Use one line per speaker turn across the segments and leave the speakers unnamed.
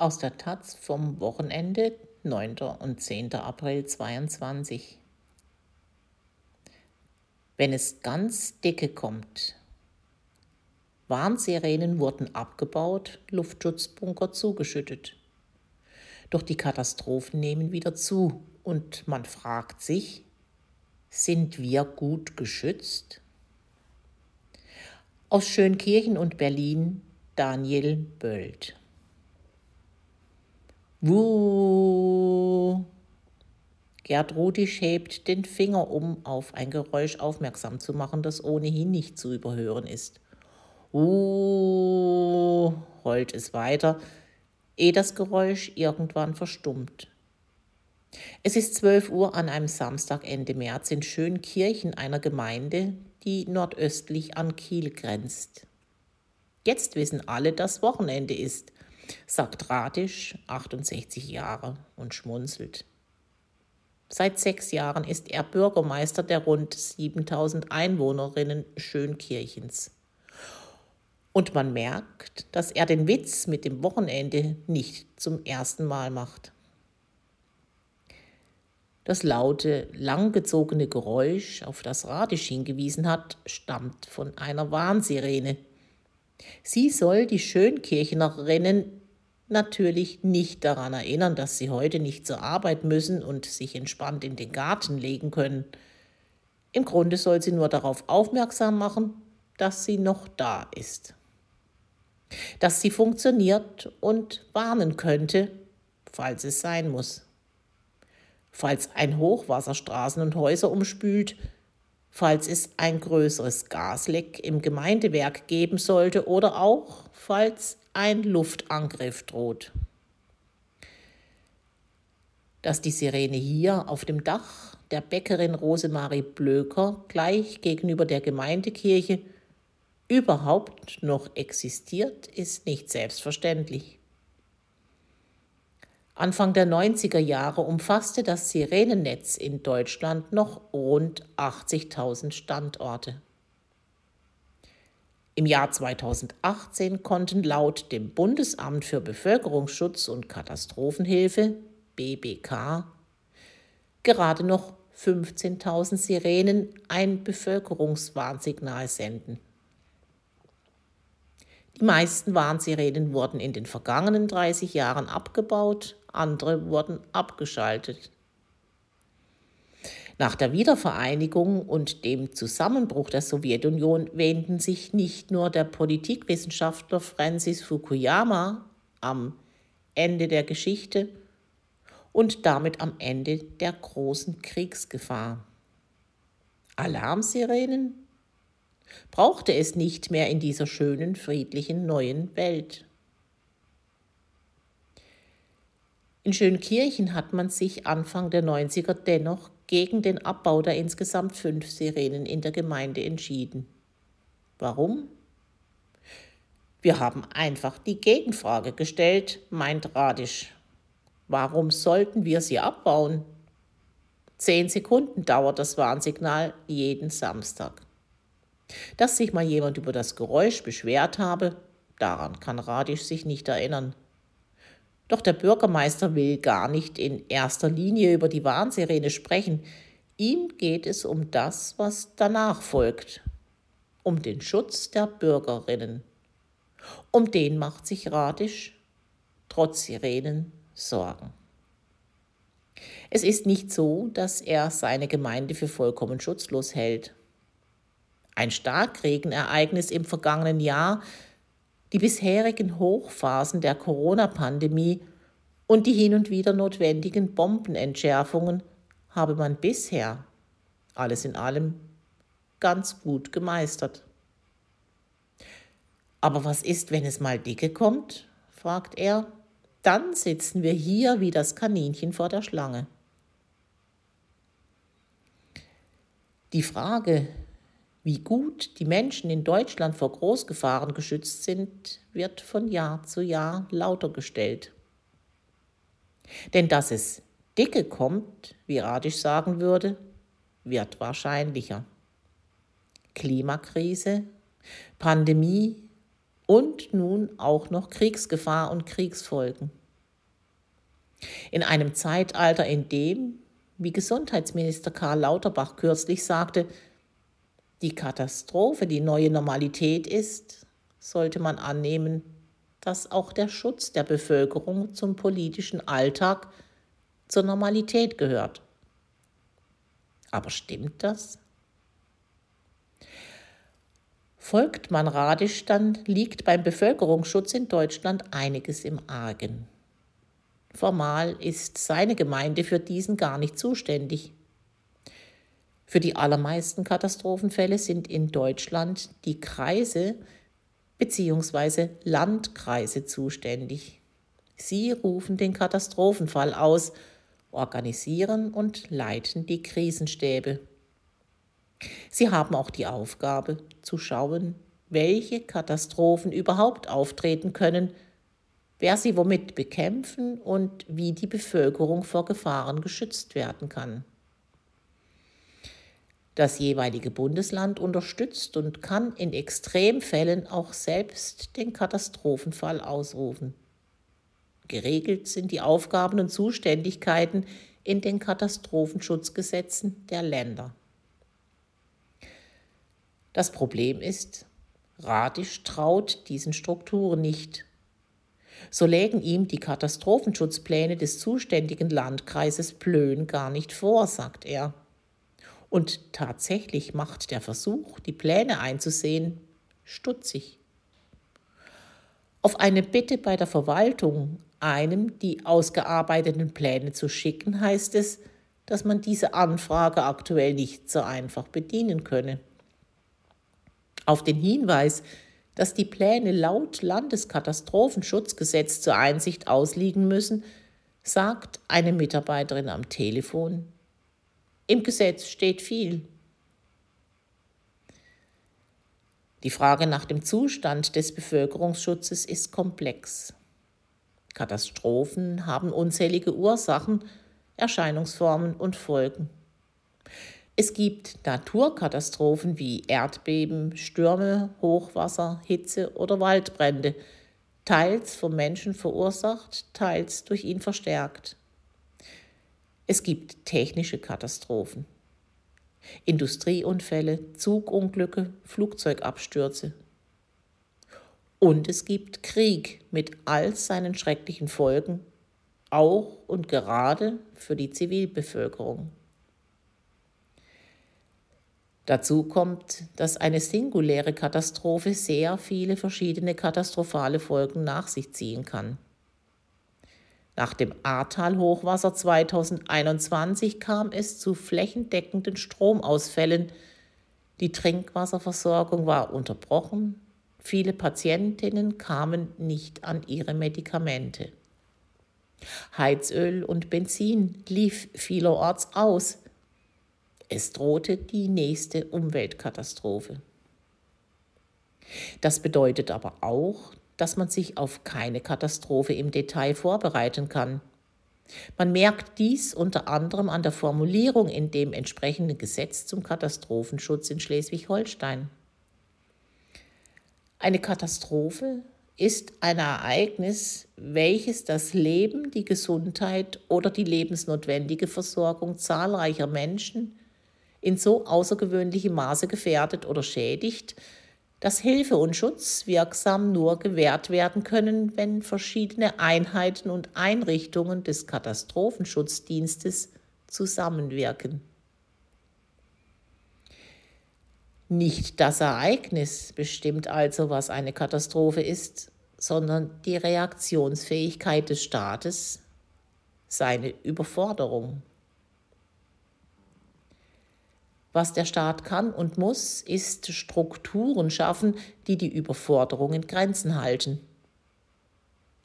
Aus der Taz vom Wochenende 9. und 10. April 22. Wenn es ganz dicke kommt. Warnsirenen wurden abgebaut, Luftschutzbunker zugeschüttet. Doch die Katastrophen nehmen wieder zu und man fragt sich, sind wir gut geschützt? Aus Schönkirchen und Berlin Daniel Böld. Wuh. Gerd Rudisch hebt den Finger, um auf ein Geräusch aufmerksam zu machen, das ohnehin nicht zu überhören ist. Uh, heult es weiter, ehe das Geräusch irgendwann verstummt. Es ist 12 Uhr an einem Samstag Ende März in Schönkirchen, einer Gemeinde, die nordöstlich an Kiel grenzt. Jetzt wissen alle, dass Wochenende ist sagt Radisch, 68 Jahre, und schmunzelt. Seit sechs Jahren ist er Bürgermeister der rund 7000 Einwohnerinnen Schönkirchens. Und man merkt, dass er den Witz mit dem Wochenende nicht zum ersten Mal macht. Das laute, langgezogene Geräusch, auf das Radisch hingewiesen hat, stammt von einer Warnsirene. Sie soll die Schönkirchnerinnen natürlich nicht daran erinnern, dass sie heute nicht zur Arbeit müssen und sich entspannt in den Garten legen können. Im Grunde soll sie nur darauf aufmerksam machen, dass sie noch da ist. Dass sie funktioniert und warnen könnte, falls es sein muss. Falls ein Hochwasser Straßen und Häuser umspült, falls es ein größeres Gasleck im Gemeindewerk geben sollte oder auch falls ein Luftangriff droht. Dass die Sirene hier auf dem Dach der Bäckerin Rosemarie Blöker gleich gegenüber der Gemeindekirche überhaupt noch existiert, ist nicht selbstverständlich. Anfang der 90er Jahre umfasste das Sirenennetz in Deutschland noch rund 80.000 Standorte. Im Jahr 2018 konnten laut dem Bundesamt für Bevölkerungsschutz und Katastrophenhilfe BBK gerade noch 15.000 Sirenen ein Bevölkerungswarnsignal senden. Die meisten Warnsirenen wurden in den vergangenen 30 Jahren abgebaut, andere wurden abgeschaltet. Nach der Wiedervereinigung und dem Zusammenbruch der Sowjetunion wähnten sich nicht nur der Politikwissenschaftler Francis Fukuyama am Ende der Geschichte und damit am Ende der großen Kriegsgefahr. Alarmsirenen brauchte es nicht mehr in dieser schönen, friedlichen neuen Welt. In Schönkirchen hat man sich Anfang der 90er dennoch gegen den Abbau der insgesamt fünf Sirenen in der Gemeinde entschieden. Warum? Wir haben einfach die Gegenfrage gestellt, meint Radisch. Warum sollten wir sie abbauen? Zehn Sekunden dauert das Warnsignal jeden Samstag. Dass sich mal jemand über das Geräusch beschwert habe, daran kann Radisch sich nicht erinnern. Doch der Bürgermeister will gar nicht in erster Linie über die Warnsirene sprechen. Ihm geht es um das, was danach folgt. Um den Schutz der Bürgerinnen. Um den macht sich Radisch trotz Sirenen Sorgen. Es ist nicht so, dass er seine Gemeinde für vollkommen schutzlos hält. Ein Starkregenereignis im vergangenen Jahr die bisherigen Hochphasen der Corona-Pandemie und die hin und wieder notwendigen Bombenentschärfungen habe man bisher, alles in allem, ganz gut gemeistert. Aber was ist, wenn es mal dicke kommt? fragt er. Dann sitzen wir hier wie das Kaninchen vor der Schlange. Die Frage, wie gut die Menschen in Deutschland vor Großgefahren geschützt sind, wird von Jahr zu Jahr lauter gestellt. Denn dass es dicke kommt, wie Radisch sagen würde, wird wahrscheinlicher. Klimakrise, Pandemie und nun auch noch Kriegsgefahr und Kriegsfolgen. In einem Zeitalter, in dem, wie Gesundheitsminister Karl Lauterbach kürzlich sagte, die Katastrophe die neue Normalität ist, sollte man annehmen, dass auch der Schutz der Bevölkerung zum politischen Alltag zur Normalität gehört. Aber stimmt das? Folgt man Radisch, dann liegt beim Bevölkerungsschutz in Deutschland einiges im Argen. Formal ist seine Gemeinde für diesen gar nicht zuständig. Für die allermeisten Katastrophenfälle sind in Deutschland die Kreise bzw. Landkreise zuständig. Sie rufen den Katastrophenfall aus, organisieren und leiten die Krisenstäbe. Sie haben auch die Aufgabe zu schauen, welche Katastrophen überhaupt auftreten können, wer sie womit bekämpfen und wie die Bevölkerung vor Gefahren geschützt werden kann. Das jeweilige Bundesland unterstützt und kann in Extremfällen auch selbst den Katastrophenfall ausrufen. Geregelt sind die Aufgaben und Zuständigkeiten in den Katastrophenschutzgesetzen der Länder. Das Problem ist, Radisch traut diesen Strukturen nicht. So lägen ihm die Katastrophenschutzpläne des zuständigen Landkreises Plön gar nicht vor, sagt er. Und tatsächlich macht der Versuch, die Pläne einzusehen, stutzig. Auf eine Bitte bei der Verwaltung, einem die ausgearbeiteten Pläne zu schicken, heißt es, dass man diese Anfrage aktuell nicht so einfach bedienen könne. Auf den Hinweis, dass die Pläne laut Landeskatastrofenschutzgesetz zur Einsicht ausliegen müssen, sagt eine Mitarbeiterin am Telefon, im Gesetz steht viel. Die Frage nach dem Zustand des Bevölkerungsschutzes ist komplex. Katastrophen haben unzählige Ursachen, Erscheinungsformen und Folgen. Es gibt Naturkatastrophen wie Erdbeben, Stürme, Hochwasser, Hitze oder Waldbrände, teils vom Menschen verursacht, teils durch ihn verstärkt. Es gibt technische Katastrophen, Industrieunfälle, Zugunglücke, Flugzeugabstürze. Und es gibt Krieg mit all seinen schrecklichen Folgen, auch und gerade für die Zivilbevölkerung. Dazu kommt, dass eine singuläre Katastrophe sehr viele verschiedene katastrophale Folgen nach sich ziehen kann. Nach dem Ahrtal-Hochwasser 2021 kam es zu flächendeckenden Stromausfällen. Die Trinkwasserversorgung war unterbrochen. Viele Patientinnen kamen nicht an ihre Medikamente. Heizöl und Benzin lief vielerorts aus. Es drohte die nächste Umweltkatastrophe. Das bedeutet aber auch, dass man sich auf keine Katastrophe im Detail vorbereiten kann. Man merkt dies unter anderem an der Formulierung in dem entsprechenden Gesetz zum Katastrophenschutz in Schleswig-Holstein. Eine Katastrophe ist ein Ereignis, welches das Leben, die Gesundheit oder die lebensnotwendige Versorgung zahlreicher Menschen in so außergewöhnlichem Maße gefährdet oder schädigt, dass Hilfe und Schutz wirksam nur gewährt werden können, wenn verschiedene Einheiten und Einrichtungen des Katastrophenschutzdienstes zusammenwirken. Nicht das Ereignis bestimmt also, was eine Katastrophe ist, sondern die Reaktionsfähigkeit des Staates, seine Überforderung. Was der Staat kann und muss, ist Strukturen schaffen, die die Überforderung in Grenzen halten.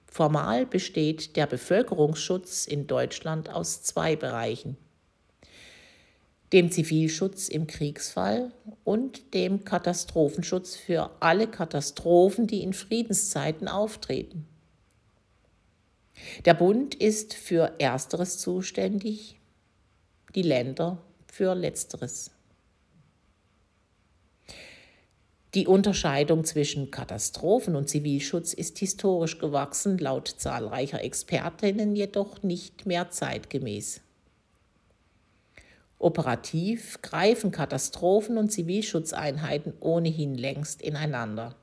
Formal besteht der Bevölkerungsschutz in Deutschland aus zwei Bereichen. Dem Zivilschutz im Kriegsfall und dem Katastrophenschutz für alle Katastrophen, die in Friedenszeiten auftreten. Der Bund ist für Ersteres zuständig, die Länder für Letzteres. Die Unterscheidung zwischen Katastrophen- und Zivilschutz ist historisch gewachsen, laut zahlreicher Expertinnen jedoch nicht mehr zeitgemäß. Operativ greifen Katastrophen- und Zivilschutzeinheiten ohnehin längst ineinander.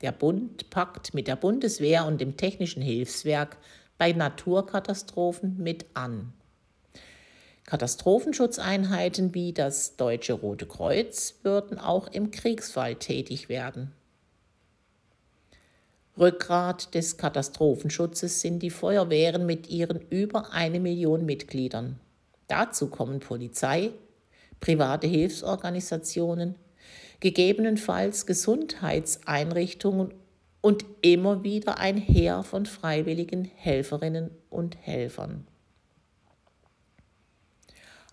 Der Bund packt mit der Bundeswehr und dem Technischen Hilfswerk bei Naturkatastrophen mit an. Katastrophenschutzeinheiten wie das Deutsche Rote Kreuz würden auch im Kriegsfall tätig werden. Rückgrat des Katastrophenschutzes sind die Feuerwehren mit ihren über eine Million Mitgliedern. Dazu kommen Polizei, private Hilfsorganisationen, gegebenenfalls Gesundheitseinrichtungen und immer wieder ein Heer von freiwilligen Helferinnen und Helfern.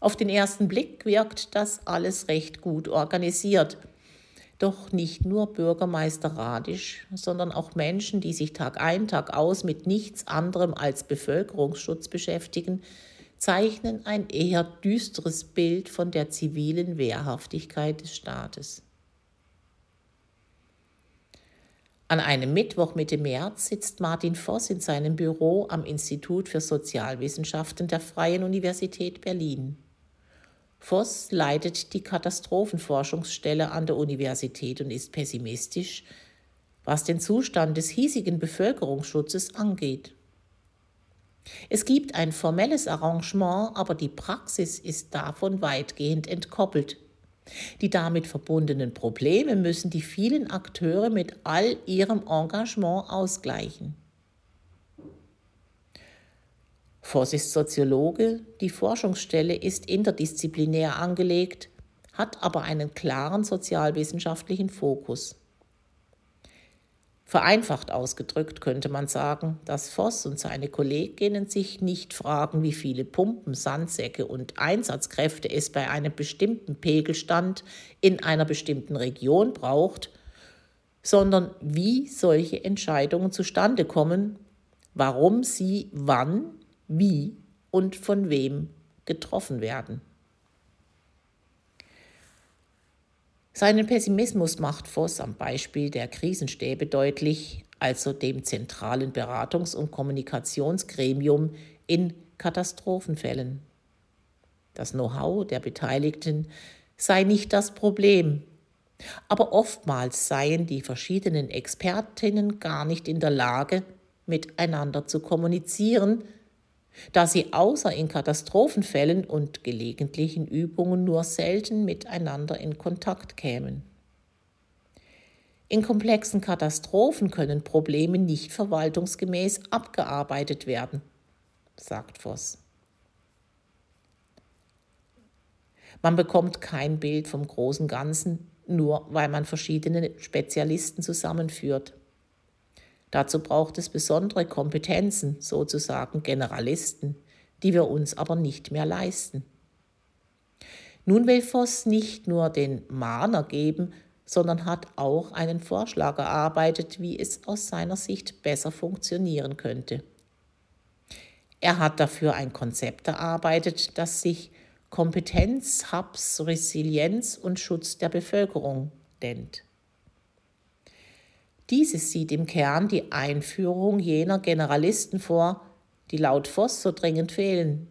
Auf den ersten Blick wirkt das alles recht gut organisiert. Doch nicht nur Bürgermeister Radisch, sondern auch Menschen, die sich Tag ein, Tag aus mit nichts anderem als Bevölkerungsschutz beschäftigen, zeichnen ein eher düsteres Bild von der zivilen Wehrhaftigkeit des Staates. An einem Mittwoch Mitte März sitzt Martin Voss in seinem Büro am Institut für Sozialwissenschaften der Freien Universität Berlin. Voss leitet die Katastrophenforschungsstelle an der Universität und ist pessimistisch, was den Zustand des hiesigen Bevölkerungsschutzes angeht. Es gibt ein formelles Arrangement, aber die Praxis ist davon weitgehend entkoppelt. Die damit verbundenen Probleme müssen die vielen Akteure mit all ihrem Engagement ausgleichen. Voss ist Soziologe, die Forschungsstelle ist interdisziplinär angelegt, hat aber einen klaren sozialwissenschaftlichen Fokus. Vereinfacht ausgedrückt könnte man sagen, dass Voss und seine Kolleginnen sich nicht fragen, wie viele Pumpen, Sandsäcke und Einsatzkräfte es bei einem bestimmten Pegelstand in einer bestimmten Region braucht, sondern wie solche Entscheidungen zustande kommen, warum sie wann, wie und von wem getroffen werden. Seinen Pessimismus macht Voss am Beispiel der Krisenstäbe deutlich, also dem zentralen Beratungs- und Kommunikationsgremium in Katastrophenfällen. Das Know-how der Beteiligten sei nicht das Problem, aber oftmals seien die verschiedenen Expertinnen gar nicht in der Lage, miteinander zu kommunizieren, da sie außer in Katastrophenfällen und gelegentlichen Übungen nur selten miteinander in Kontakt kämen. In komplexen Katastrophen können Probleme nicht verwaltungsgemäß abgearbeitet werden, sagt Voss. Man bekommt kein Bild vom großen Ganzen, nur weil man verschiedene Spezialisten zusammenführt. Dazu braucht es besondere Kompetenzen, sozusagen Generalisten, die wir uns aber nicht mehr leisten. Nun will Voss nicht nur den Mahner geben, sondern hat auch einen Vorschlag erarbeitet, wie es aus seiner Sicht besser funktionieren könnte. Er hat dafür ein Konzept erarbeitet, das sich Kompetenz, Hubs, Resilienz und Schutz der Bevölkerung nennt. Dieses sieht im Kern die Einführung jener Generalisten vor, die laut Voss so dringend fehlen.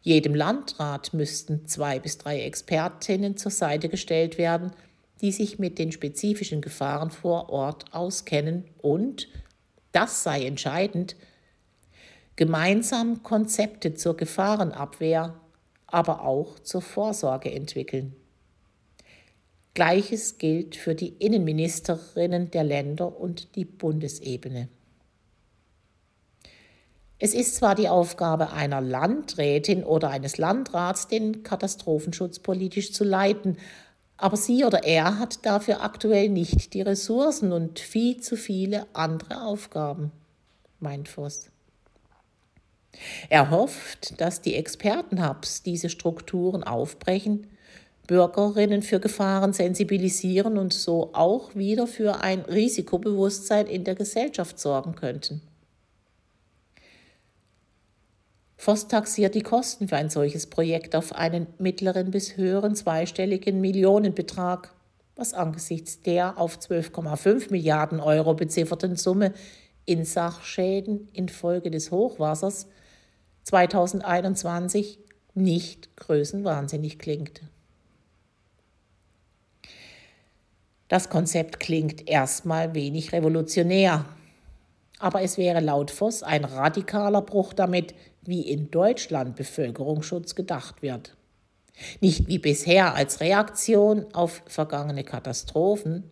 Jedem Landrat müssten zwei bis drei Expertinnen zur Seite gestellt werden, die sich mit den spezifischen Gefahren vor Ort auskennen und, das sei entscheidend, gemeinsam Konzepte zur Gefahrenabwehr, aber auch zur Vorsorge entwickeln. Gleiches gilt für die Innenministerinnen der Länder und die Bundesebene. Es ist zwar die Aufgabe einer Landrätin oder eines Landrats, den Katastrophenschutz politisch zu leiten, aber sie oder er hat dafür aktuell nicht die Ressourcen und viel zu viele andere Aufgaben, meint Voss. Er hofft, dass die Expertenhubs diese Strukturen aufbrechen Bürgerinnen für Gefahren sensibilisieren und so auch wieder für ein Risikobewusstsein in der Gesellschaft sorgen könnten. Voss taxiert die Kosten für ein solches Projekt auf einen mittleren bis höheren zweistelligen Millionenbetrag. was angesichts der auf 12,5 Milliarden Euro bezifferten Summe in Sachschäden infolge des Hochwassers 2021 nicht größenwahnsinnig klingt. Das Konzept klingt erstmal wenig revolutionär, aber es wäre laut Voss ein radikaler Bruch damit, wie in Deutschland Bevölkerungsschutz gedacht wird. Nicht wie bisher als Reaktion auf vergangene Katastrophen,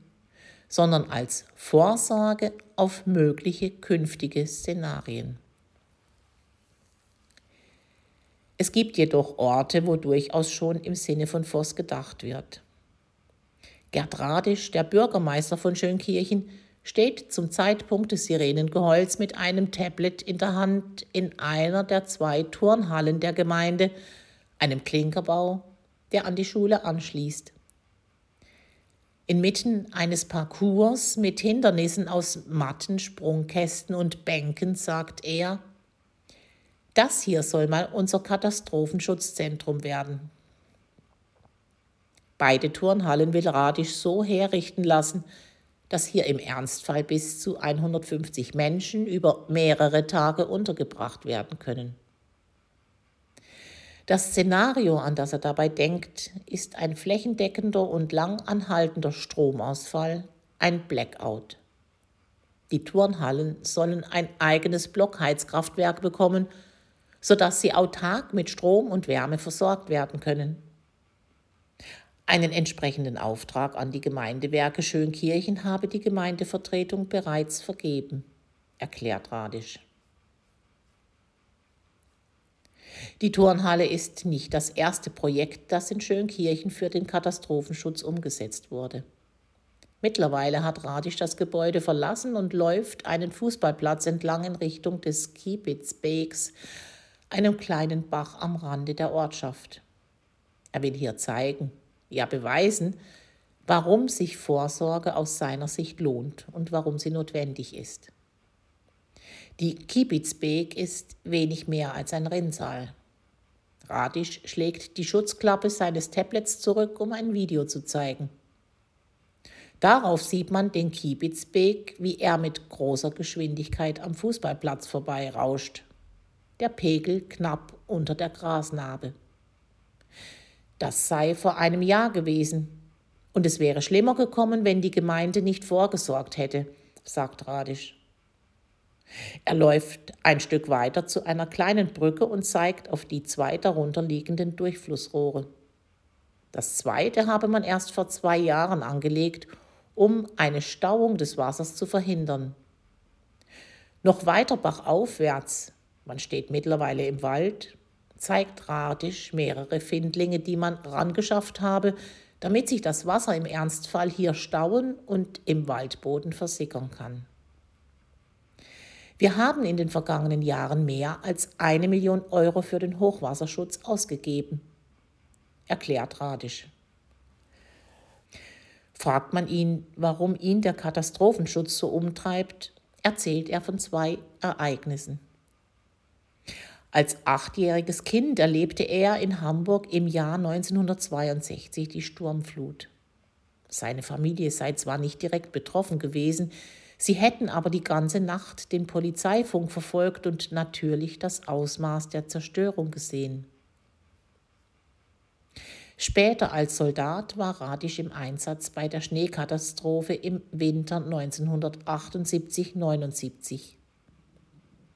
sondern als Vorsorge auf mögliche künftige Szenarien. Es gibt jedoch Orte, wo durchaus schon im Sinne von Voss gedacht wird. Gerd Radisch, der Bürgermeister von Schönkirchen, steht zum Zeitpunkt des Sirenengeheul's mit einem Tablet in der Hand in einer der zwei Turnhallen der Gemeinde, einem Klinkerbau, der an die Schule anschließt. Inmitten eines Parcours mit Hindernissen aus Matten, Sprungkästen und Bänken sagt er, das hier soll mal unser Katastrophenschutzzentrum werden. Beide Turnhallen will Radisch so herrichten lassen, dass hier im Ernstfall bis zu 150 Menschen über mehrere Tage untergebracht werden können. Das Szenario, an das er dabei denkt, ist ein flächendeckender und lang anhaltender Stromausfall, ein Blackout. Die Turnhallen sollen ein eigenes Blockheizkraftwerk bekommen, sodass sie autark mit Strom und Wärme versorgt werden können. Einen entsprechenden Auftrag an die Gemeindewerke Schönkirchen habe die Gemeindevertretung bereits vergeben, erklärt Radisch. Die Turnhalle ist nicht das erste Projekt, das in Schönkirchen für den Katastrophenschutz umgesetzt wurde. Mittlerweile hat Radisch das Gebäude verlassen und läuft einen Fußballplatz entlang in Richtung des Kiebitzbeeks, einem kleinen Bach am Rande der Ortschaft. Er will hier zeigen, ja beweisen, warum sich Vorsorge aus seiner Sicht lohnt und warum sie notwendig ist. Die Kibitzbeek ist wenig mehr als ein Rinnsal. Radisch schlägt die Schutzklappe seines Tablets zurück, um ein Video zu zeigen. Darauf sieht man den Kiebitzbeek, wie er mit großer Geschwindigkeit am Fußballplatz vorbeirauscht. Der Pegel knapp unter der Grasnarbe. Das sei vor einem Jahr gewesen. Und es wäre schlimmer gekommen, wenn die Gemeinde nicht vorgesorgt hätte, sagt Radisch. Er läuft ein Stück weiter zu einer kleinen Brücke und zeigt auf die zwei darunter liegenden Durchflussrohre. Das zweite habe man erst vor zwei Jahren angelegt, um eine Stauung des Wassers zu verhindern. Noch weiter bachaufwärts, man steht mittlerweile im Wald, zeigt Radisch mehrere Findlinge, die man rangeschafft habe, damit sich das Wasser im Ernstfall hier stauen und im Waldboden versickern kann. Wir haben in den vergangenen Jahren mehr als eine Million Euro für den Hochwasserschutz ausgegeben, erklärt Radisch. Fragt man ihn, warum ihn der Katastrophenschutz so umtreibt, erzählt er von zwei Ereignissen. Als achtjähriges Kind erlebte er in Hamburg im Jahr 1962 die Sturmflut. Seine Familie sei zwar nicht direkt betroffen gewesen, sie hätten aber die ganze Nacht den Polizeifunk verfolgt und natürlich das Ausmaß der Zerstörung gesehen. Später als Soldat war Radisch im Einsatz bei der Schneekatastrophe im Winter 1978-79.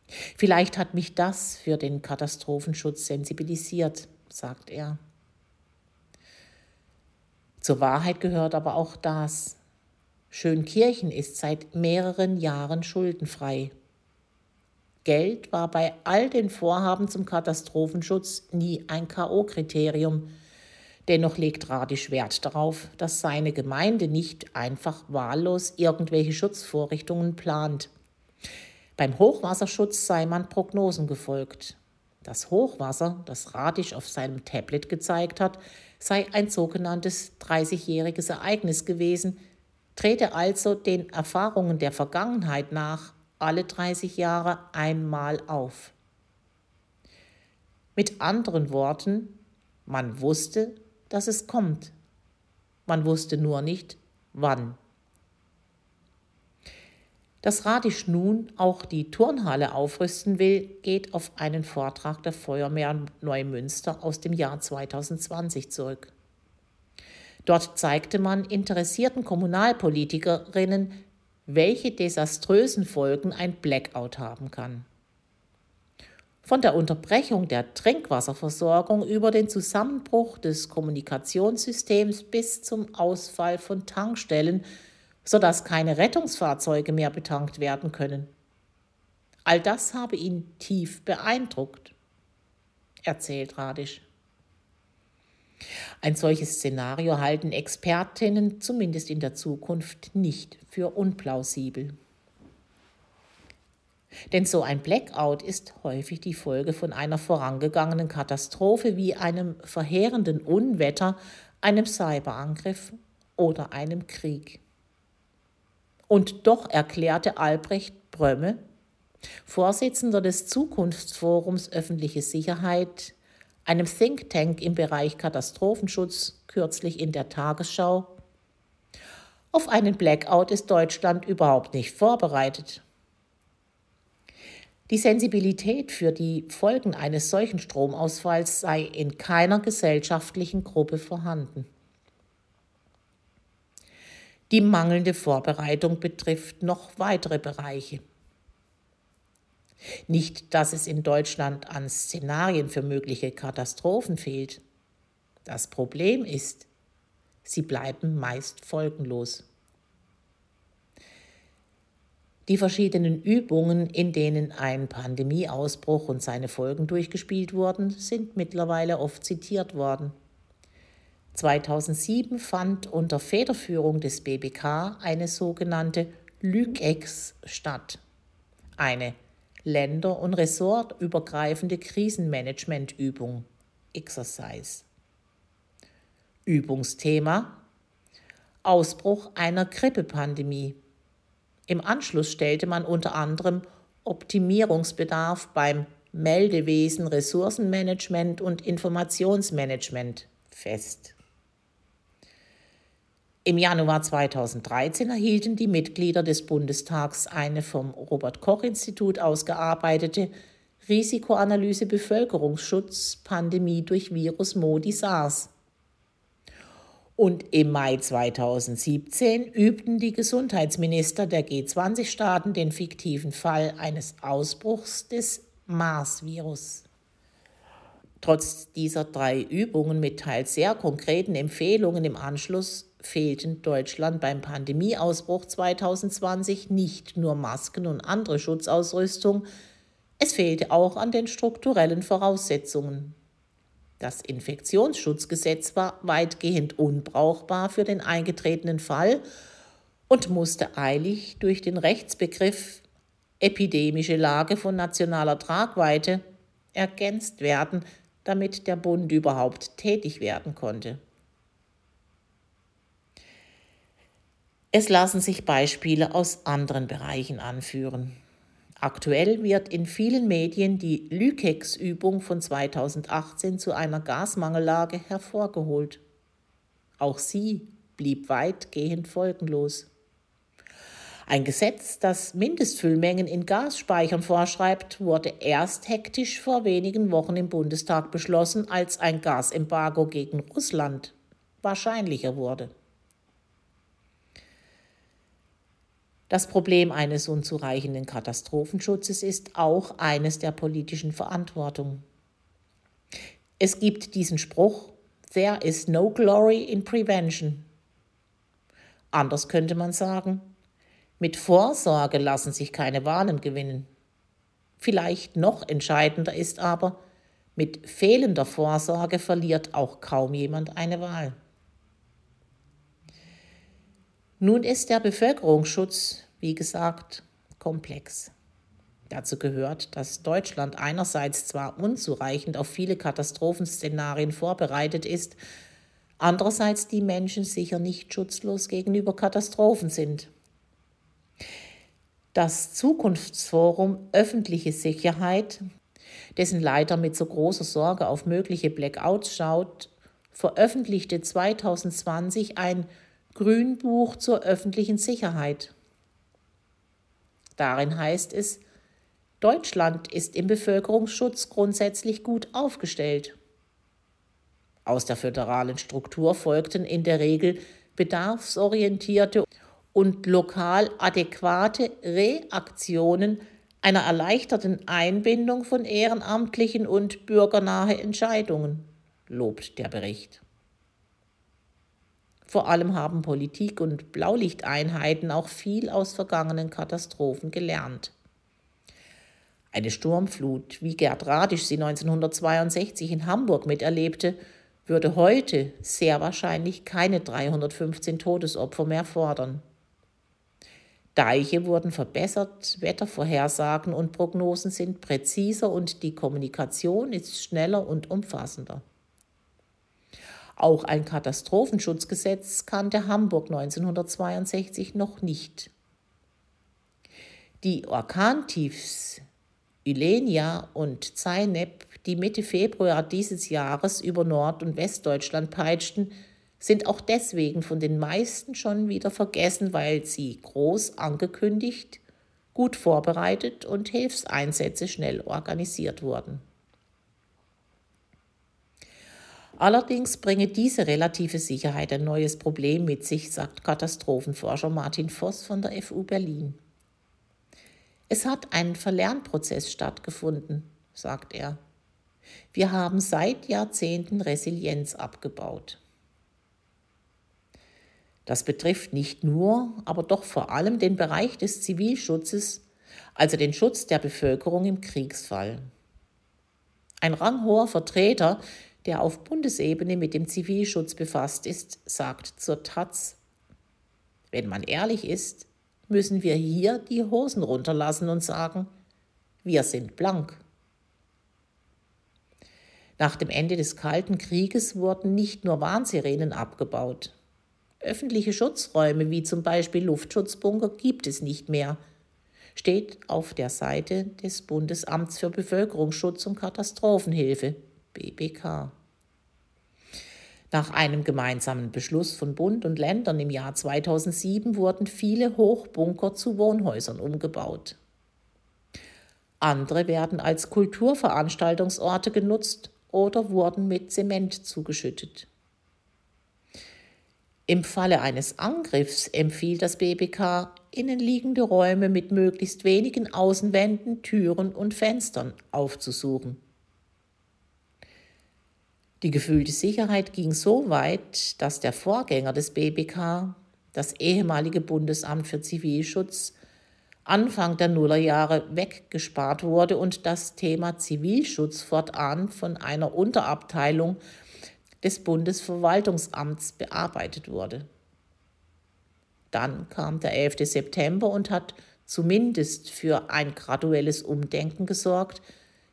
Vielleicht hat mich das für den Katastrophenschutz sensibilisiert, sagt er. Zur Wahrheit gehört aber auch das. Schönkirchen ist seit mehreren Jahren schuldenfrei. Geld war bei all den Vorhaben zum Katastrophenschutz nie ein KO-Kriterium. Dennoch legt Radisch Wert darauf, dass seine Gemeinde nicht einfach wahllos irgendwelche Schutzvorrichtungen plant. Beim Hochwasserschutz sei man Prognosen gefolgt. Das Hochwasser, das Radisch auf seinem Tablet gezeigt hat, sei ein sogenanntes 30-jähriges Ereignis gewesen, trete also den Erfahrungen der Vergangenheit nach alle 30 Jahre einmal auf. Mit anderen Worten, man wusste, dass es kommt. Man wusste nur nicht, wann. Dass Radisch nun auch die Turnhalle aufrüsten will, geht auf einen Vortrag der Feuerwehr Neumünster aus dem Jahr 2020 zurück. Dort zeigte man interessierten Kommunalpolitikerinnen, welche desaströsen Folgen ein Blackout haben kann. Von der Unterbrechung der Trinkwasserversorgung über den Zusammenbruch des Kommunikationssystems bis zum Ausfall von Tankstellen, sodass keine Rettungsfahrzeuge mehr betankt werden können. All das habe ihn tief beeindruckt, erzählt Radisch. Ein solches Szenario halten Expertinnen zumindest in der Zukunft nicht für unplausibel. Denn so ein Blackout ist häufig die Folge von einer vorangegangenen Katastrophe wie einem verheerenden Unwetter, einem Cyberangriff oder einem Krieg. Und doch erklärte Albrecht Brömme, Vorsitzender des Zukunftsforums Öffentliche Sicherheit, einem Think Tank im Bereich Katastrophenschutz, kürzlich in der Tagesschau. Auf einen Blackout ist Deutschland überhaupt nicht vorbereitet. Die Sensibilität für die Folgen eines solchen Stromausfalls sei in keiner gesellschaftlichen Gruppe vorhanden. Die mangelnde Vorbereitung betrifft noch weitere Bereiche. Nicht, dass es in Deutschland an Szenarien für mögliche Katastrophen fehlt. Das Problem ist, sie bleiben meist folgenlos. Die verschiedenen Übungen, in denen ein Pandemieausbruch und seine Folgen durchgespielt wurden, sind mittlerweile oft zitiert worden. 2007 fand unter Federführung des BBK eine sogenannte LÜGEX statt, eine länder- und ressortübergreifende Krisenmanagementübung Exercise. Übungsthema Ausbruch einer Grippepandemie. Im Anschluss stellte man unter anderem Optimierungsbedarf beim Meldewesen, Ressourcenmanagement und Informationsmanagement fest. Im Januar 2013 erhielten die Mitglieder des Bundestags eine vom Robert Koch Institut ausgearbeitete Risikoanalyse Bevölkerungsschutz Pandemie durch Virus Modi SARS. Und im Mai 2017 übten die Gesundheitsminister der G20-Staaten den fiktiven Fall eines Ausbruchs des MARS-Virus. Trotz dieser drei Übungen mit teils sehr konkreten Empfehlungen im Anschluss fehlten Deutschland beim Pandemieausbruch 2020 nicht nur Masken und andere Schutzausrüstung, es fehlte auch an den strukturellen Voraussetzungen. Das Infektionsschutzgesetz war weitgehend unbrauchbar für den eingetretenen Fall und musste eilig durch den Rechtsbegriff epidemische Lage von nationaler Tragweite ergänzt werden, damit der Bund überhaupt tätig werden konnte. Es lassen sich Beispiele aus anderen Bereichen anführen. Aktuell wird in vielen Medien die Lykex-Übung von 2018 zu einer Gasmangellage hervorgeholt. Auch sie blieb weitgehend folgenlos. Ein Gesetz, das Mindestfüllmengen in Gasspeichern vorschreibt, wurde erst hektisch vor wenigen Wochen im Bundestag beschlossen, als ein Gasembargo gegen Russland wahrscheinlicher wurde. Das Problem eines unzureichenden Katastrophenschutzes ist auch eines der politischen Verantwortung. Es gibt diesen Spruch, There is no glory in prevention. Anders könnte man sagen, mit Vorsorge lassen sich keine Wahlen gewinnen. Vielleicht noch entscheidender ist aber, mit fehlender Vorsorge verliert auch kaum jemand eine Wahl. Nun ist der Bevölkerungsschutz, wie gesagt, komplex. Dazu gehört, dass Deutschland einerseits zwar unzureichend auf viele Katastrophenszenarien vorbereitet ist, andererseits die Menschen sicher nicht schutzlos gegenüber Katastrophen sind. Das Zukunftsforum Öffentliche Sicherheit, dessen Leiter mit so großer Sorge auf mögliche Blackouts schaut, veröffentlichte 2020 ein Grünbuch zur öffentlichen Sicherheit. Darin heißt es, Deutschland ist im Bevölkerungsschutz grundsätzlich gut aufgestellt. Aus der föderalen Struktur folgten in der Regel bedarfsorientierte und lokal adäquate Reaktionen einer erleichterten Einbindung von ehrenamtlichen und bürgernahe Entscheidungen, lobt der Bericht. Vor allem haben Politik und Blaulichteinheiten auch viel aus vergangenen Katastrophen gelernt. Eine Sturmflut, wie Gerd Radisch sie 1962 in Hamburg miterlebte, würde heute sehr wahrscheinlich keine 315 Todesopfer mehr fordern. Deiche wurden verbessert, Wettervorhersagen und Prognosen sind präziser und die Kommunikation ist schneller und umfassender. Auch ein Katastrophenschutzgesetz kannte Hamburg 1962 noch nicht. Die Orkantiefs Ylenia und Zeynep, die Mitte Februar dieses Jahres über Nord- und Westdeutschland peitschten, sind auch deswegen von den meisten schon wieder vergessen, weil sie groß angekündigt, gut vorbereitet und Hilfseinsätze schnell organisiert wurden. Allerdings bringe diese relative Sicherheit ein neues Problem mit sich, sagt Katastrophenforscher Martin Voss von der FU Berlin. Es hat ein Verlernprozess stattgefunden, sagt er. Wir haben seit Jahrzehnten Resilienz abgebaut. Das betrifft nicht nur, aber doch vor allem den Bereich des Zivilschutzes, also den Schutz der Bevölkerung im Kriegsfall. Ein ranghoher Vertreter der auf Bundesebene mit dem Zivilschutz befasst ist, sagt zur Taz, wenn man ehrlich ist, müssen wir hier die Hosen runterlassen und sagen, wir sind blank. Nach dem Ende des Kalten Krieges wurden nicht nur Warnsirenen abgebaut. Öffentliche Schutzräume wie zum Beispiel Luftschutzbunker gibt es nicht mehr, steht auf der Seite des Bundesamts für Bevölkerungsschutz und Katastrophenhilfe. BBK. Nach einem gemeinsamen Beschluss von Bund und Ländern im Jahr 2007 wurden viele Hochbunker zu Wohnhäusern umgebaut. Andere werden als Kulturveranstaltungsorte genutzt oder wurden mit Zement zugeschüttet. Im Falle eines Angriffs empfiehlt das BBK, innenliegende Räume mit möglichst wenigen Außenwänden, Türen und Fenstern aufzusuchen. Die gefühlte Sicherheit ging so weit, dass der Vorgänger des BBK, das ehemalige Bundesamt für Zivilschutz, Anfang der Nullerjahre weggespart wurde und das Thema Zivilschutz fortan von einer Unterabteilung des Bundesverwaltungsamts bearbeitet wurde. Dann kam der 11. September und hat zumindest für ein graduelles Umdenken gesorgt,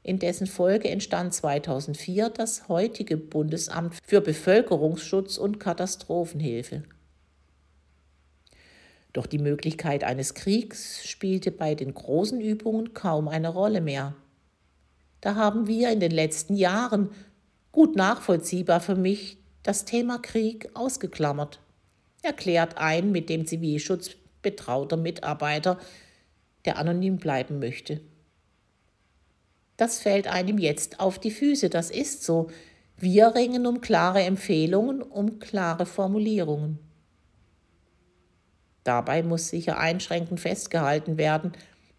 in dessen Folge entstand 2004 das heutige Bundesamt für Bevölkerungsschutz und Katastrophenhilfe. Doch die Möglichkeit eines Kriegs spielte bei den großen Übungen kaum eine Rolle mehr. Da haben wir in den letzten Jahren, gut nachvollziehbar für mich, das Thema Krieg ausgeklammert, erklärt ein mit dem Zivilschutz betrauter Mitarbeiter, der anonym bleiben möchte. Das fällt einem jetzt auf die Füße, das ist so. Wir ringen um klare Empfehlungen, um klare Formulierungen. Dabei muss sicher einschränkend festgehalten werden,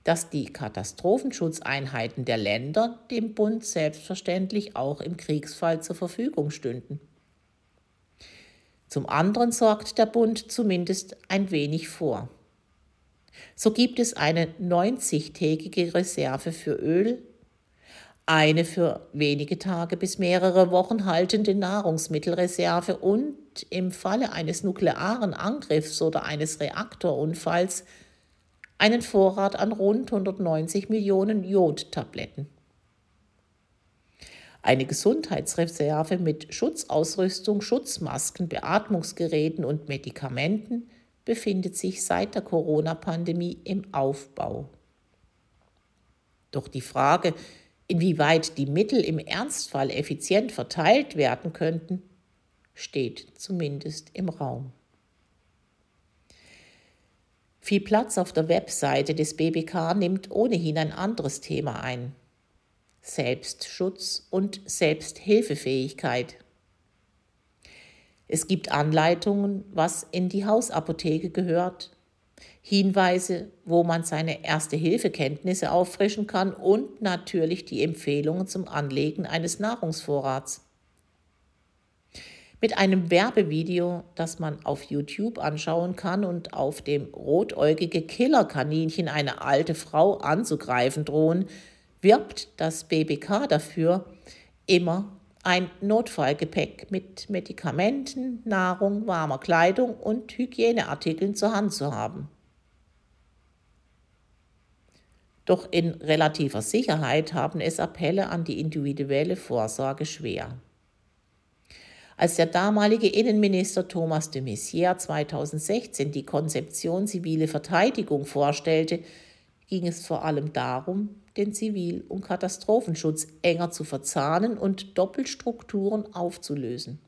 dass die Katastrophenschutzeinheiten der Länder dem Bund selbstverständlich auch im Kriegsfall zur Verfügung stünden. Zum anderen sorgt der Bund zumindest ein wenig vor. So gibt es eine 90-tägige Reserve für Öl, eine für wenige Tage bis mehrere Wochen haltende Nahrungsmittelreserve und im Falle eines nuklearen Angriffs oder eines Reaktorunfalls einen Vorrat an rund 190 Millionen Jodtabletten. Eine Gesundheitsreserve mit Schutzausrüstung, Schutzmasken, Beatmungsgeräten und Medikamenten befindet sich seit der Corona-Pandemie im Aufbau. Doch die Frage, Inwieweit die Mittel im Ernstfall effizient verteilt werden könnten, steht zumindest im Raum. Viel Platz auf der Webseite des BBK nimmt ohnehin ein anderes Thema ein. Selbstschutz und Selbsthilfefähigkeit. Es gibt Anleitungen, was in die Hausapotheke gehört, Hinweise, wo man seine Erste-Hilfe-Kenntnisse auffrischen kann und natürlich die Empfehlungen zum Anlegen eines Nahrungsvorrats. Mit einem Werbevideo, das man auf YouTube anschauen kann und auf dem rotäugige Killerkaninchen eine alte Frau anzugreifen drohen, wirbt das BBK dafür, immer ein Notfallgepäck mit Medikamenten, Nahrung, warmer Kleidung und Hygieneartikeln zur Hand zu haben. Doch in relativer Sicherheit haben es Appelle an die individuelle Vorsorge schwer. Als der damalige Innenminister Thomas de Maizière 2016 die Konzeption zivile Verteidigung vorstellte, ging es vor allem darum, den Zivil- und Katastrophenschutz enger zu verzahnen und Doppelstrukturen aufzulösen.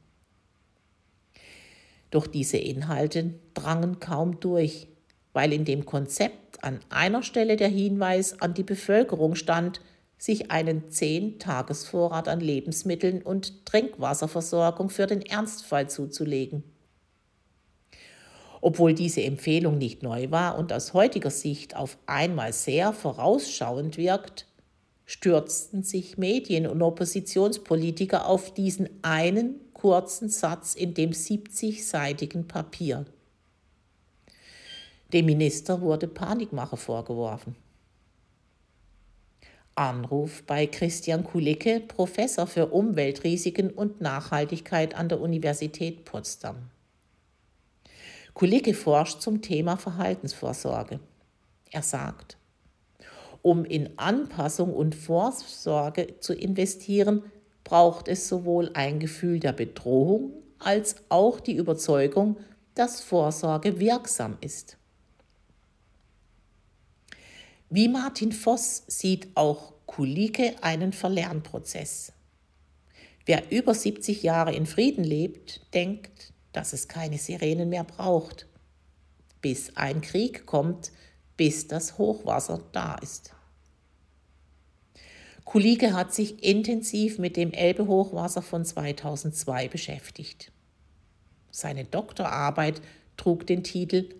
Doch diese Inhalte drangen kaum durch, weil in dem Konzept an einer Stelle der Hinweis an die Bevölkerung stand, sich einen Zehn-Tagesvorrat an Lebensmitteln und Trinkwasserversorgung für den Ernstfall zuzulegen. Obwohl diese Empfehlung nicht neu war und aus heutiger Sicht auf einmal sehr vorausschauend wirkt, stürzten sich Medien und Oppositionspolitiker auf diesen einen kurzen Satz in dem 70-seitigen Papier. Dem Minister wurde Panikmache vorgeworfen. Anruf bei Christian Kulicke, Professor für Umweltrisiken und Nachhaltigkeit an der Universität Potsdam. Kulicke forscht zum Thema Verhaltensvorsorge. Er sagt, um in Anpassung und Vorsorge zu investieren, braucht es sowohl ein Gefühl der Bedrohung als auch die Überzeugung, dass Vorsorge wirksam ist. Wie Martin Voss sieht auch Kulike einen Verlernprozess. Wer über 70 Jahre in Frieden lebt, denkt, dass es keine Sirenen mehr braucht, bis ein Krieg kommt, bis das Hochwasser da ist. Kulike hat sich intensiv mit dem Elbe-Hochwasser von 2002 beschäftigt. Seine Doktorarbeit trug den Titel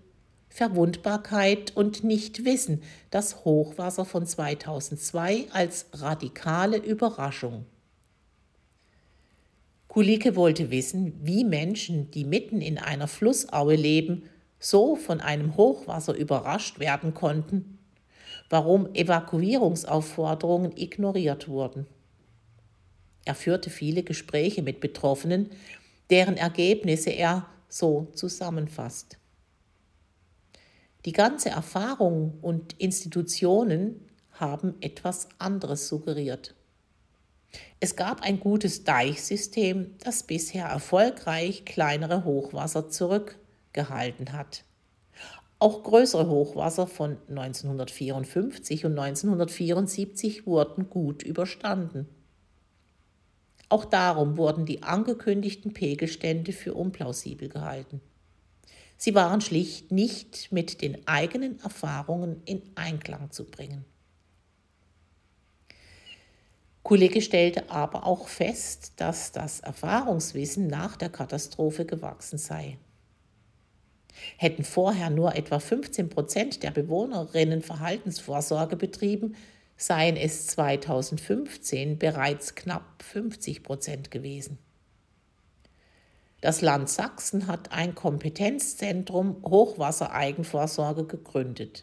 Verwundbarkeit und Nichtwissen, das Hochwasser von 2002 als radikale Überraschung. Kulike wollte wissen, wie Menschen, die mitten in einer Flussaue leben, so von einem Hochwasser überrascht werden konnten, warum Evakuierungsaufforderungen ignoriert wurden. Er führte viele Gespräche mit Betroffenen, deren Ergebnisse er so zusammenfasst. Die ganze Erfahrung und Institutionen haben etwas anderes suggeriert. Es gab ein gutes Deichsystem, das bisher erfolgreich kleinere Hochwasser zurückgehalten hat. Auch größere Hochwasser von 1954 und 1974 wurden gut überstanden. Auch darum wurden die angekündigten Pegelstände für unplausibel gehalten. Sie waren schlicht nicht mit den eigenen Erfahrungen in Einklang zu bringen. Kullecke stellte aber auch fest, dass das Erfahrungswissen nach der Katastrophe gewachsen sei. Hätten vorher nur etwa 15 Prozent der Bewohnerinnen Verhaltensvorsorge betrieben, seien es 2015 bereits knapp 50 Prozent gewesen. Das Land Sachsen hat ein Kompetenzzentrum Hochwassereigenvorsorge gegründet.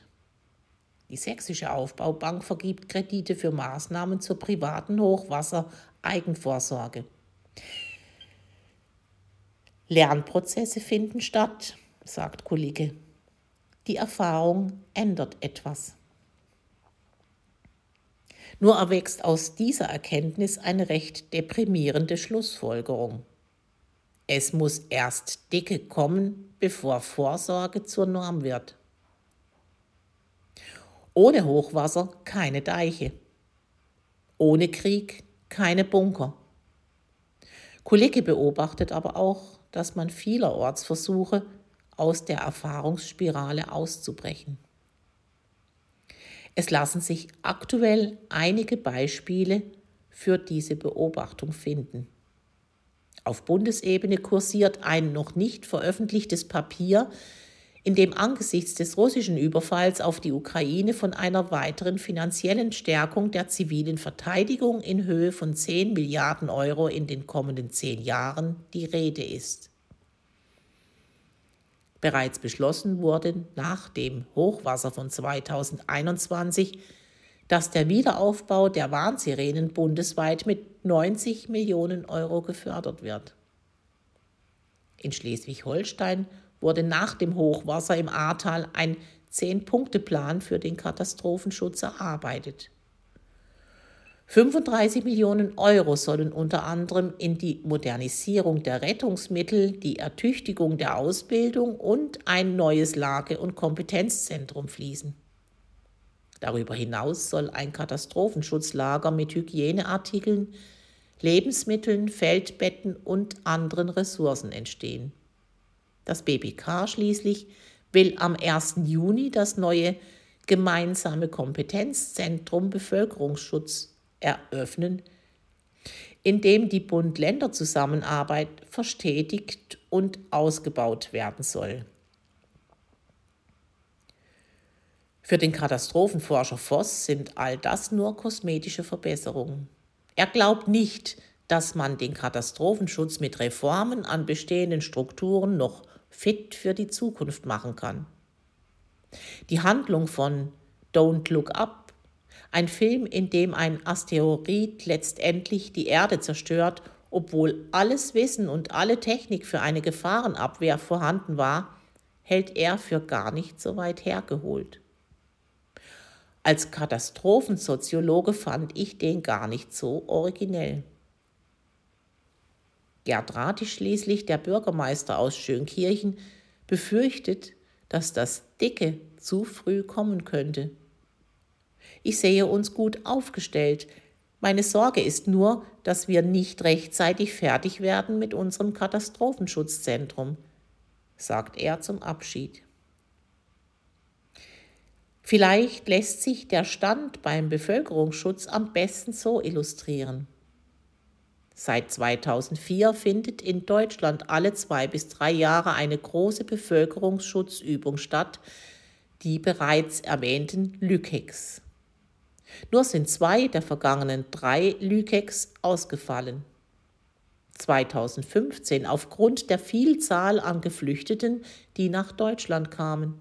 Die Sächsische Aufbaubank vergibt Kredite für Maßnahmen zur privaten Hochwasser-Eigenvorsorge. Lernprozesse finden statt, sagt Kollege. Die Erfahrung ändert etwas. Nur erwächst aus dieser Erkenntnis eine recht deprimierende Schlussfolgerung. Es muss erst Dicke kommen, bevor Vorsorge zur Norm wird. Ohne Hochwasser keine Deiche. Ohne Krieg keine Bunker. Kullecke beobachtet aber auch, dass man vielerorts versuche, aus der Erfahrungsspirale auszubrechen. Es lassen sich aktuell einige Beispiele für diese Beobachtung finden. Auf Bundesebene kursiert ein noch nicht veröffentlichtes Papier, in dem angesichts des russischen Überfalls auf die Ukraine von einer weiteren finanziellen Stärkung der zivilen Verteidigung in Höhe von 10 Milliarden Euro in den kommenden zehn Jahren die Rede ist. Bereits beschlossen wurde nach dem Hochwasser von 2021, dass der Wiederaufbau der Warnsirenen bundesweit mit 90 Millionen Euro gefördert wird. In Schleswig-Holstein wurde nach dem Hochwasser im Ahrtal ein Zehn-Punkte-Plan für den Katastrophenschutz erarbeitet. 35 Millionen Euro sollen unter anderem in die Modernisierung der Rettungsmittel, die Ertüchtigung der Ausbildung und ein neues Lage- und Kompetenzzentrum fließen. Darüber hinaus soll ein Katastrophenschutzlager mit Hygieneartikeln, Lebensmitteln, Feldbetten und anderen Ressourcen entstehen. Das BBK schließlich will am 1. Juni das neue gemeinsame Kompetenzzentrum Bevölkerungsschutz eröffnen, indem die Bund-Länder-Zusammenarbeit verstetigt und ausgebaut werden soll. Für den Katastrophenforscher Voss sind all das nur kosmetische Verbesserungen. Er glaubt nicht, dass man den Katastrophenschutz mit Reformen an bestehenden Strukturen noch fit für die Zukunft machen kann. Die Handlung von Don't Look Up ein Film, in dem ein Asteroid letztendlich die Erde zerstört, obwohl alles Wissen und alle Technik für eine Gefahrenabwehr vorhanden war, hält er für gar nicht so weit hergeholt. Als Katastrophensoziologe fand ich den gar nicht so originell. Gerd Ratisch schließlich, der Bürgermeister aus Schönkirchen, befürchtet, dass das Dicke zu früh kommen könnte. Ich sehe uns gut aufgestellt. Meine Sorge ist nur, dass wir nicht rechtzeitig fertig werden mit unserem Katastrophenschutzzentrum, sagt er zum Abschied. Vielleicht lässt sich der Stand beim Bevölkerungsschutz am besten so illustrieren. Seit 2004 findet in Deutschland alle zwei bis drei Jahre eine große Bevölkerungsschutzübung statt, die bereits erwähnten Lükex. Nur sind zwei der vergangenen drei Lükex ausgefallen. 2015 aufgrund der Vielzahl an Geflüchteten, die nach Deutschland kamen.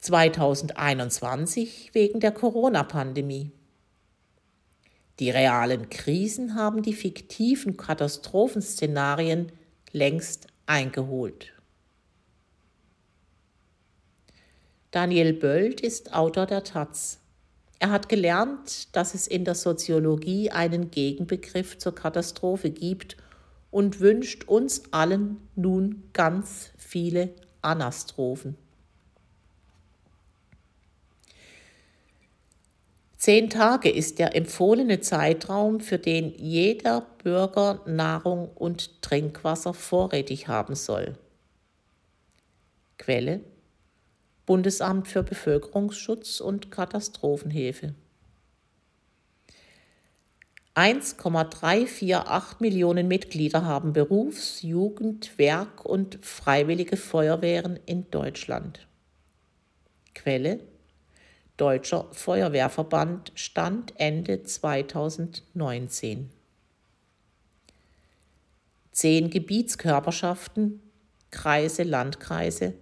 2021 wegen der Corona-Pandemie. Die realen Krisen haben die fiktiven Katastrophenszenarien längst eingeholt. Daniel Böld ist Autor der Taz. Er hat gelernt, dass es in der Soziologie einen Gegenbegriff zur Katastrophe gibt und wünscht uns allen nun ganz viele Anastrophen. Zehn Tage ist der empfohlene Zeitraum, für den jeder Bürger Nahrung und Trinkwasser vorrätig haben soll. Quelle Bundesamt für Bevölkerungsschutz und Katastrophenhilfe. 1,348 Millionen Mitglieder haben Berufs-, Jugend-, Werk- und Freiwillige Feuerwehren in Deutschland. Quelle Deutscher Feuerwehrverband Stand Ende 2019. Zehn Gebietskörperschaften, Kreise, Landkreise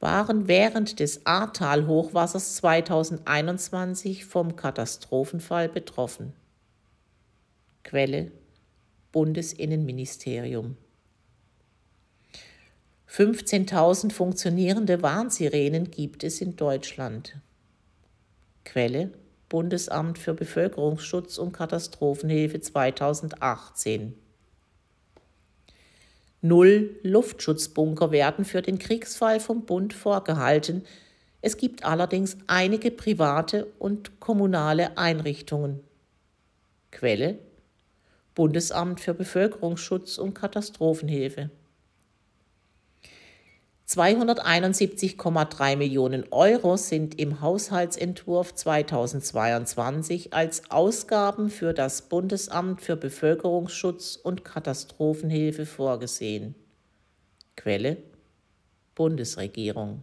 waren während des Ahrtal-Hochwassers 2021 vom Katastrophenfall betroffen. Quelle Bundesinnenministerium 15.000 funktionierende Warnsirenen gibt es in Deutschland. Quelle Bundesamt für Bevölkerungsschutz und Katastrophenhilfe 2018 Null Luftschutzbunker werden für den Kriegsfall vom Bund vorgehalten. Es gibt allerdings einige private und kommunale Einrichtungen. Quelle Bundesamt für Bevölkerungsschutz und Katastrophenhilfe. 271,3 Millionen Euro sind im Haushaltsentwurf 2022 als Ausgaben für das Bundesamt für Bevölkerungsschutz und Katastrophenhilfe vorgesehen. Quelle Bundesregierung